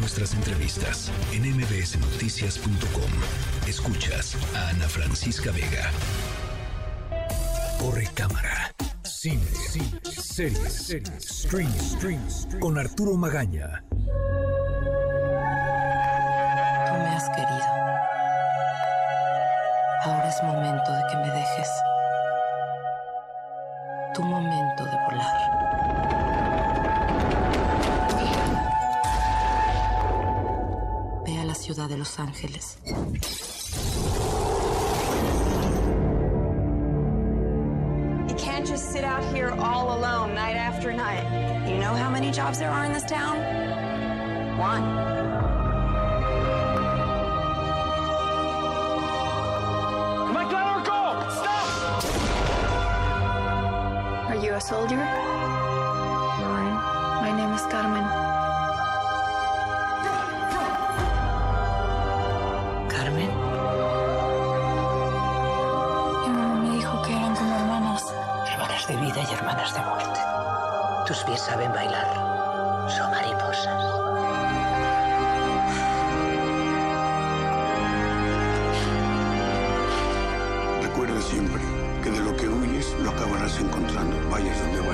nuestras entrevistas en mbsnoticias.com. Escuchas a Ana Francisca Vega. Corre cámara. Cine, cine, series, series, stream, stream, con Arturo Magaña. Tú me has querido. Ahora es momento de que me dejes. Tu momento de volar. Ciudad de Los Ángeles. You can't just sit out here all alone night after night. You know how many jobs there are in this town? One. Mike, let go! Stop! Are you a soldier? Lauren, my name is Carmen. Carmen. De vida y hermanas de muerte. Tus pies saben bailar. Son mariposas. Recuerda siempre que de lo que huyes lo acabarás encontrando, vayas donde vayas.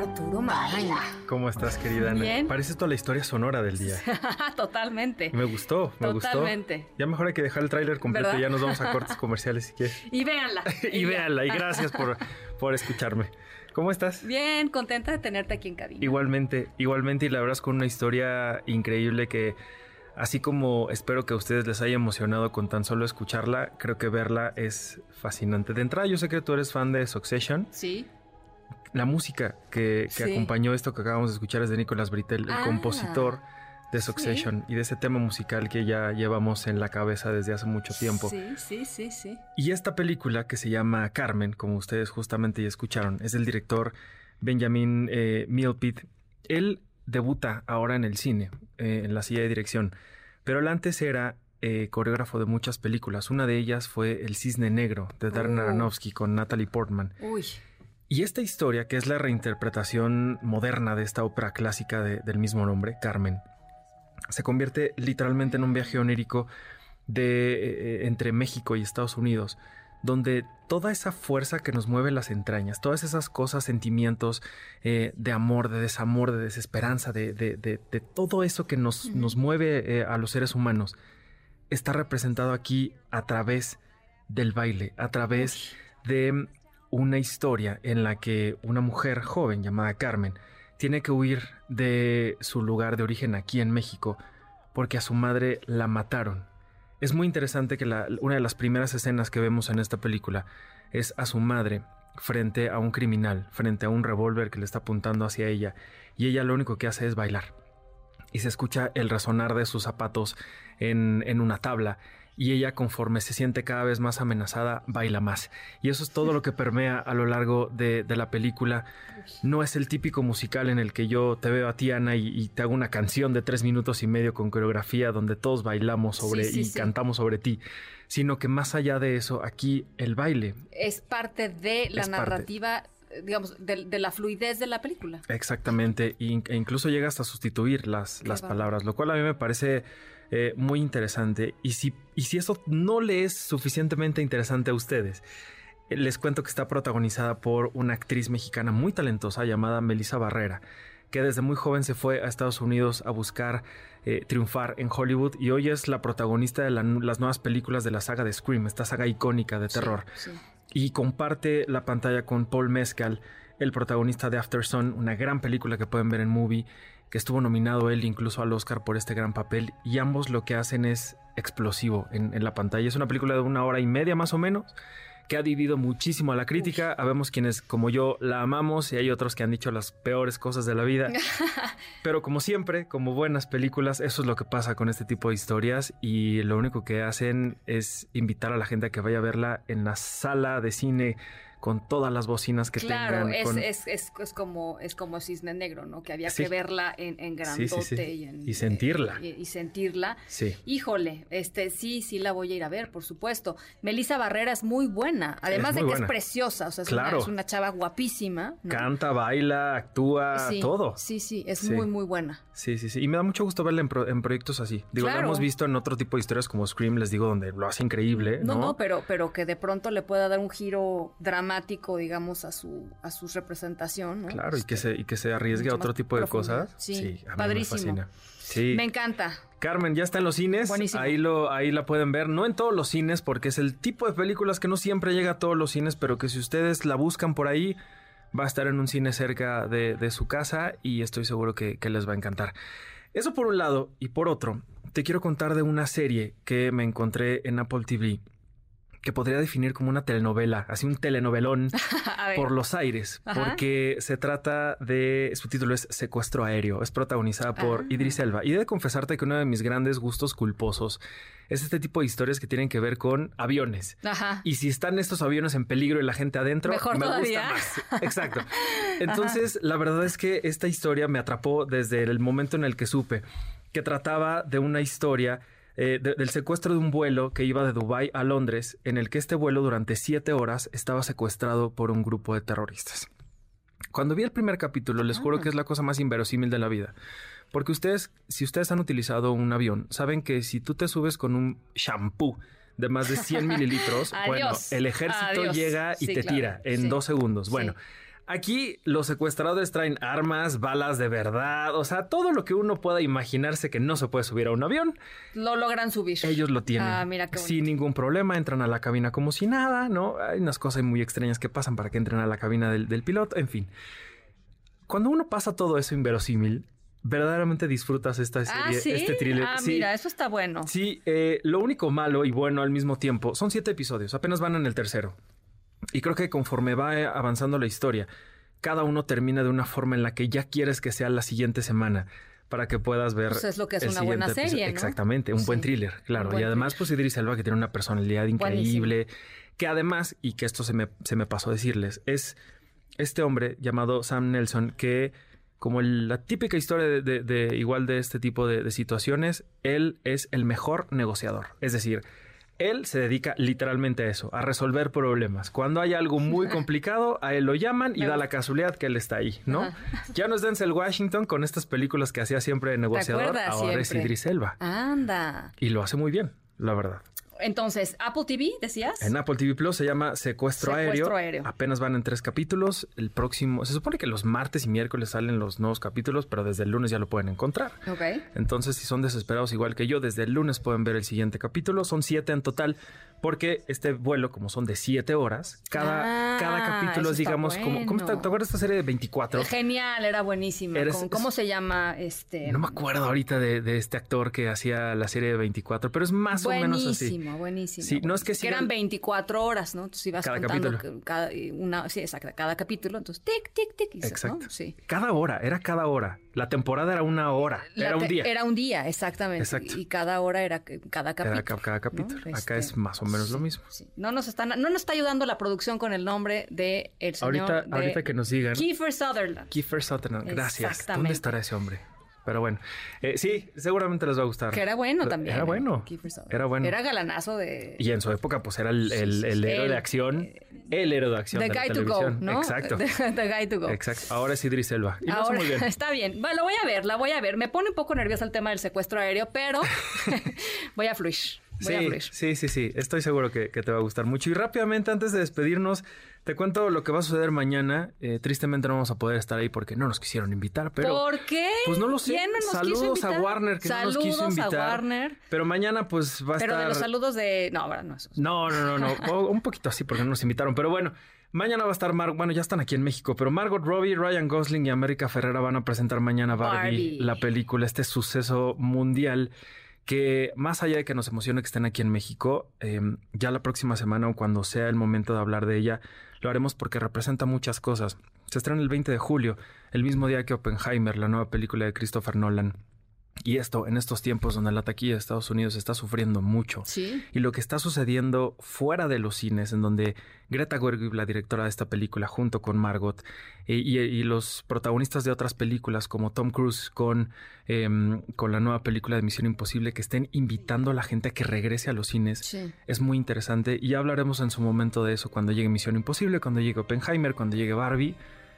Arturo Magaña. ¿Cómo estás, querida Ana? Bien. Parece toda la historia sonora del día. Totalmente. Me gustó, me Totalmente. gustó. Ya mejor hay que dejar el tráiler completo ¿Verdad? y ya nos vamos a cortes comerciales si quieres. Y véanla. y ya. véanla, y gracias por, por escucharme. ¿Cómo estás? Bien, contenta de tenerte aquí en cabina. Igualmente, igualmente, y la verdad es con una historia increíble que, así como espero que a ustedes les haya emocionado con tan solo escucharla, creo que verla es fascinante. De entrada, yo sé que tú eres fan de Succession. Sí. La música que, que Sí. acompañó esto que acabamos de escuchar es de Nicolas Britell, el Ah. compositor de Succession y de ese tema musical que ya llevamos en la cabeza desde hace mucho tiempo. Sí, sí, sí, sí. Y esta película que se llama Carmen, como ustedes justamente ya escucharon, es del director Benjamin eh, Milpit. Él debuta ahora en el cine, eh, en la silla de dirección, pero él antes era eh, coreógrafo de muchas películas. Una de ellas fue El Cisne Negro de Darren Oh. Aronofsky con Natalie Portman. Uy. Y esta historia, que es la reinterpretación moderna de esta ópera clásica de- del mismo nombre, Carmen, se convierte literalmente en un viaje onírico de, eh, entre México y Estados Unidos, donde toda esa fuerza que nos mueve las entrañas, todas esas cosas, sentimientos eh, de amor, de desamor, de desesperanza, de, de- de- de todo eso que nos, nos mueve eh, a los seres humanos, está representado aquí a través del baile, a través de una historia en la que una mujer joven llamada Carmen tiene que huir de su lugar de origen aquí en México porque a su madre la mataron. Es muy interesante que la- una de las primeras escenas que vemos en esta película es a su madre frente a un criminal, frente a un revólver que le está apuntando hacia ella y ella lo único que hace es bailar y se escucha el resonar de sus zapatos en, en una tabla y ella conforme se siente cada vez más amenazada baila más y eso es todo lo que permea a lo largo de, de la película no es el típico musical en el que yo te veo a ti Ana y, y te hago una canción de tres minutos y medio con coreografía donde todos bailamos sobre Sí, sí, y sí. cantamos sobre ti sino que más allá de eso aquí el baile Es parte de la parte. narrativa, eh, digamos, de, de la fluidez de la película. Exactamente, e incluso llega hasta sustituir las, Qué las bárbaro. palabras, lo cual a mí me parece eh, muy interesante. Y si, y si eso no le es suficientemente interesante a ustedes, eh, les cuento que está protagonizada por una actriz mexicana muy talentosa llamada Melissa Barrera, que desde muy joven se fue a Estados Unidos a buscar eh, triunfar en Hollywood y hoy es la protagonista de la- las nuevas películas de la saga de Scream, esta saga icónica de terror Sí, sí. y comparte la pantalla con Paul Mescal, el protagonista de After Sun, una gran película que pueden ver en Movie, que estuvo nominado él incluso al Oscar por este gran papel, y ambos lo que hacen es explosivo en, en la pantalla. Es una película de una hora y media más o menos, que ha dividido muchísimo a la crítica. Habemos quienes, como yo, la amamos y hay otros que han dicho las peores cosas de la vida. Pero como siempre, como buenas películas, eso es lo que pasa con este tipo de historias y lo único que hacen es invitar a la gente a que vaya a verla en la sala de cine con todas las bocinas que claro, tengan. es, con- es, es, es como, es como Cisne Negro, ¿no? Que había Sí. que verla en, en sí, grandote sí. y en- Y sentirla. Y, y sentirla. Sí. Híjole, este sí, sí la voy a ir a ver, por supuesto. Melissa Barrera es muy buena, además de que buena. es preciosa, o sea, es, Claro. una, es una chava guapísima. ¿no? Canta, baila, actúa, todo. Sí, sí, es muy, muy buena. Sí, sí, sí. Y me da mucho gusto verla en, pro- en proyectos así. Digo, Claro. lo hemos visto en otro tipo de historias como Scream, les digo, donde lo hace increíble. No, No, no, pero, pero que de pronto le pueda dar un giro dramático, digamos, a su, a su representación, ¿no? Claro, y que Este, se, y que se arriesgue a otro tipo de cosas. Sí, a mí me fascina. Sí. Me encanta. Carmen, ya está en los cines. Buenísimo. Ahí, lo, ahí la pueden ver. No en todos los cines, porque es el tipo de películas que no siempre llega a todos los cines, pero que si ustedes la buscan por ahí, va a estar en un cine cerca de, de su casa y estoy seguro que, que les va a encantar. Eso por un lado. Y por otro, te quiero contar de una serie que me encontré en Apple TV que podría definir como una telenovela, así un telenovelón por los aires, Ajá. porque se trata de, su título es Secuestro Aéreo, es protagonizada por Ah. Idris Elba. Y he de confesarte que uno de mis grandes gustos culposos es este tipo de historias que tienen que ver con aviones. Ajá. Y si están estos aviones en peligro y la gente adentro, Mejor me todavía. gusta más. Exacto. Entonces, la verdad es que esta historia me atrapó desde el momento en el que supe que trataba de una historia eh, de- del secuestro de un vuelo que iba de Dubái a Londres, en el que este vuelo durante siete horas estaba secuestrado por un grupo de terroristas. Cuando vi el primer capítulo, les juro que es la cosa más inverosímil de la vida. Porque ustedes, si ustedes han utilizado un avión, saben que si tú te subes con un shampoo de más de 100 mililitros, bueno, el ejército Adiós. llega y Sí, te claro. tira en Sí. dos segundos. Sí. Aquí los secuestradores traen armas, balas de verdad, o sea, todo lo que uno pueda imaginarse que no se puede subir a un avión, Lo logran subir. ellos lo tienen. Ah, mira qué. Sin ningún problema, entran a la cabina como si nada, ¿no? Hay unas cosas muy extrañas que pasan para que entren a la cabina del, del piloto, en fin. Cuando uno pasa todo eso inverosímil, verdaderamente disfrutas esta serie, Ah, sí. este thriller. Ah, Sí, mira, eso está bueno. Sí, eh, lo único malo y bueno al mismo tiempo son siete episodios, apenas van en el tercero. Y creo que conforme va eh, avanzando la historia, cada uno termina de una forma en la que ya quieres que sea la siguiente semana para que puedas ver. Pues es lo que es una buena serie, ¿no? Exactamente, un buen thriller, claro. buen y además, pues Idris Elba que tiene una personalidad increíble, que además, y que esto se me, se me pasó a decirles, es este hombre llamado Sam Nelson que como el- la típica historia de, de- de- igual de este tipo de, de situaciones, él es el mejor negociador. Es decir, él se dedica literalmente a eso, a resolver problemas. Cuando hay algo muy complicado, a él lo llaman y da la casualidad que él está ahí, ¿no? Ya no es Denzel Washington con estas películas que hacía siempre de negociador, ahora es Siempre. Idris Elba. Anda. Y lo hace muy bien, la verdad. Entonces, Apple TV, decías. En Apple TV Plus se llama Secuestro, Secuestro aéreo. Aéreo. Apenas van en tres capítulos. El próximo, se supone que los martes y miércoles salen los nuevos capítulos, pero desde el lunes ya lo pueden encontrar. Ok. Entonces, si son desesperados igual que yo, desde el lunes pueden ver el siguiente capítulo. Son siete en total, porque este vuelo, como son de siete horas, cada, Ah, cada capítulo es, digamos, como. ¿cómo está-. ¿Te acuerdas de esta serie de 24? Genial, era buenísima. Eres- Con- ¿Cómo se llama este? No me acuerdo ahorita de, de este actor que hacía la serie de 24, pero es más o menos así. Buenísimo, buenísimo. Sí, no es que que sigan- eran 24 horas, ¿no? Entonces ibas Cada contando capítulo. que cada, una, sí, exacto, cada capítulo, entonces tic, tic, tic, dices, Exacto. ¿no? Sí. Cada hora, era cada hora. La temporada era una hora, La era un día. Era un día, exactamente. Exacto. Y cada hora era que- cada capítulo. Era ca- cada capítulo. ¿no? Acá Este, es más o menos lo mismo. sí. No nos están, no nos está ayudando la producción con el nombre de el señor Ahorita, de ahorita que nos digan. Kiefer Sutherland. Kiefer Sutherland, gracias. ¿Dónde estará ese hombre? Pero bueno, eh, sí, seguramente les va a gustar. Que era bueno también. Era ¿eh? bueno. Era bueno. Era galanazo de. Y en su época, pues era el, el- héroe El- de acción. El héroe de acción The de la guy to go. ¿no? Exacto. The, the guy to go. Exacto. Ahora es Idris Elba. Y lo hace muy bien. está bien. Bueno, la voy a ver, la voy a ver. Me pone un poco nerviosa el tema del secuestro aéreo, pero voy a fluir. Voy Sí, sí, sí, sí. Estoy seguro que, que te va a gustar mucho. Y rápidamente, antes de despedirnos, te cuento lo que va a suceder mañana. Eh, tristemente no vamos a poder estar ahí porque no nos quisieron invitar, pero... ¿Por qué? Pues no lo sé. ¿Quién no nos quiso saludos a invitar? Warner que no nos quiso Saludos a invitar. Warner. Pero mañana pues va a Pero estar... de los saludos de. No, ahora no eso. No, no, no, no. O- un poquito así porque no nos invitaron. Pero bueno, mañana va a estar Mar... Bueno, ya están aquí en México, pero Margot Robbie, Ryan Gosling y América Ferrera van a presentar mañana Barbie, Barbie. la película, este suceso mundial que más allá de que nos emocione que estén aquí en México, eh, ya la próxima semana o cuando sea el momento de hablar de ella, lo haremos porque representa muchas cosas. Se estrena el 20 de julio, el mismo día que Oppenheimer, la nueva película de Christopher Nolan Y esto en estos tiempos donde la taquilla de Estados Unidos está sufriendo mucho. Sí. Y lo que está sucediendo fuera de los cines, en donde Greta Gerwig, la directora de esta película, junto con Margot, eh, y, y los protagonistas de otras películas como Tom Cruise con, em, con la nueva película de Misión Imposible, que estén invitando a la gente a que regrese a los cines, Sí. es muy interesante. Y ya hablaremos en su momento de eso cuando llegue Misión Imposible, cuando llegue Oppenheimer, cuando llegue Barbie.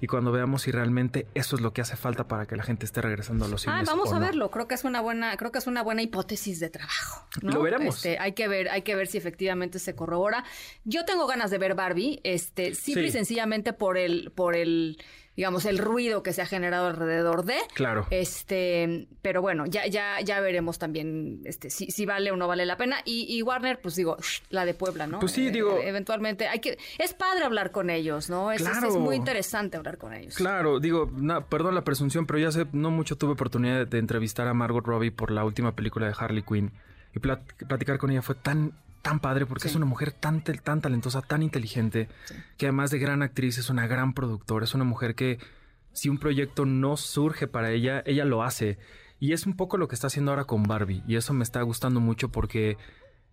Y cuando veamos si realmente eso es lo que hace falta para que la gente esté regresando a los Ah, cines. vamos o a no. verlo. Creo que es una buena, creo que es una buena hipótesis de trabajo. ¿no? Lo veremos. Este, hay que ver, hay que ver si efectivamente se corrobora. Yo tengo ganas de ver Barbie, este, simple Sí. y sencillamente por el, por el, digamos, el ruido que se ha generado alrededor de. Claro. Este, pero bueno, ya, ya, ya veremos también este, si, si vale o no vale la pena. Y, y Warner, pues digo, la de Puebla, ¿no? Pues sí, Eh, digo- eventualmente hay que, es padre hablar con ellos, ¿no? Es, es- es Claro. muy interesante hablar con ellos. Claro, digo, na- perdón la presunción, pero ya sé, no mucho tuve oportunidad de, de entrevistar a Margot Robbie por la última película de Harley Quinn. Y plat- platicar con ella fue tan, tan padre porque Sí. es una mujer tan, tan talentosa, tan inteligente, que además de gran actriz es una gran productora, es una mujer que si un proyecto no surge para ella, ella lo hace. Y es un poco lo que está haciendo ahora con Barbie. Y eso me está gustando mucho porque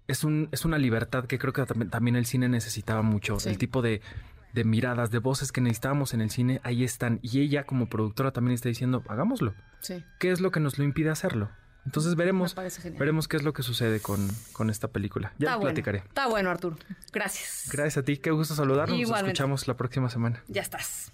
es, un, es una libertad que creo que tam- también el cine necesitaba mucho. Sí. El tipo de, de miradas, de voces que necesitábamos en el cine, ahí están. Y ella como productora también está diciendo, hagámoslo. Sí. ¿Qué es lo que nos lo impide hacerlo? Entonces veremos, veremos qué es lo que sucede con, con esta película. Ya platicaré. Está bueno, Arturo. Gracias. Gracias a ti. Qué gusto saludarnos. Nos escuchamos la próxima semana. Ya estás.